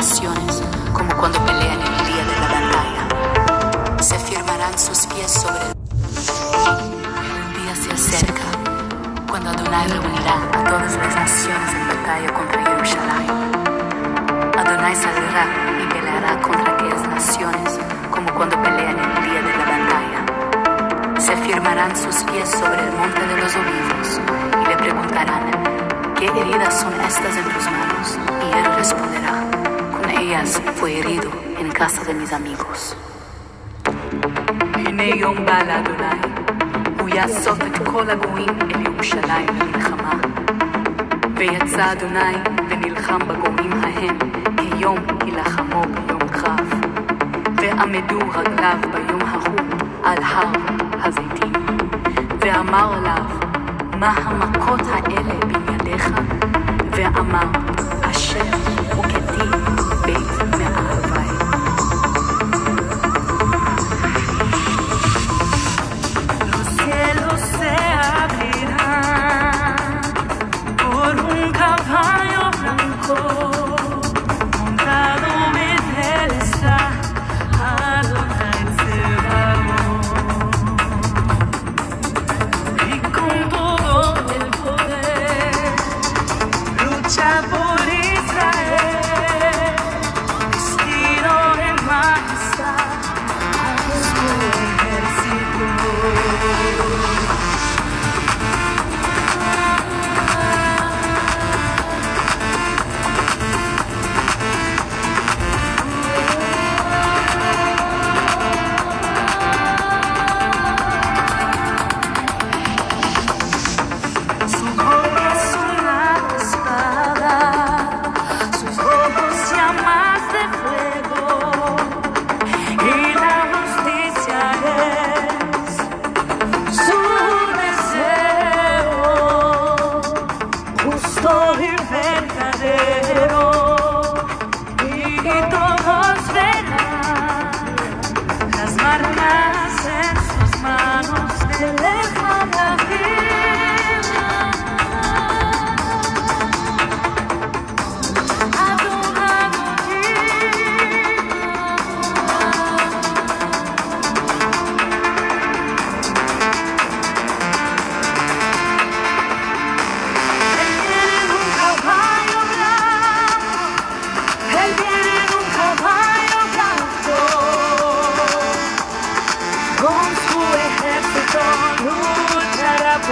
naciones, como cuando pelean el día de la batalla. Se firmarán sus pies sobre el... El día se acerca, cuando Adonai reunirá a todas las naciones en batalla contra Jerusalén. Adonai saldrá y peleará contra aquellas naciones, como cuando pelean el día de la batalla. Se firmarán sus pies sobre el monte de los olivos y le preguntarán, ¿qué heridas son estas en tus manos? Y él responderá, ellas fue herido en casa de mis amigos. הנה יום בא לאדוני, הוא יאסוף את כל הגויים אל ירושלים למלחמה. ויצא אדוני ונלחם בגויים ההם, כיום הילחמו ביום קרב. ועמדו רגליו ביום ההוא על הר הזיתים. ואמר עליו, מה המכות האלה בנידיך? ואמר,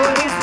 Thank you.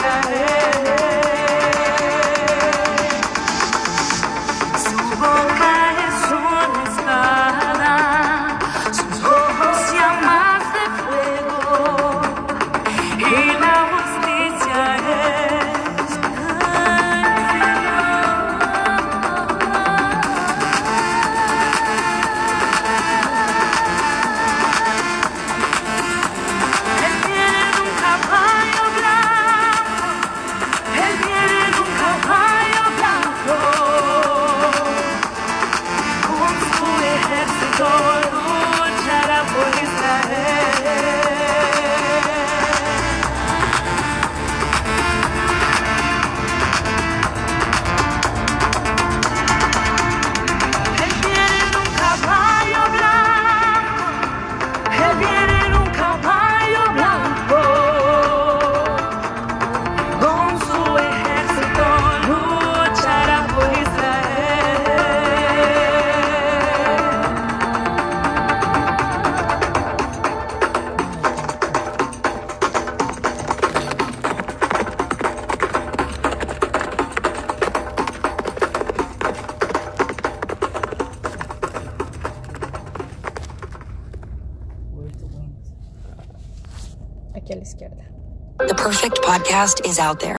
Aquí a la izquierda. The perfect podcast is out there.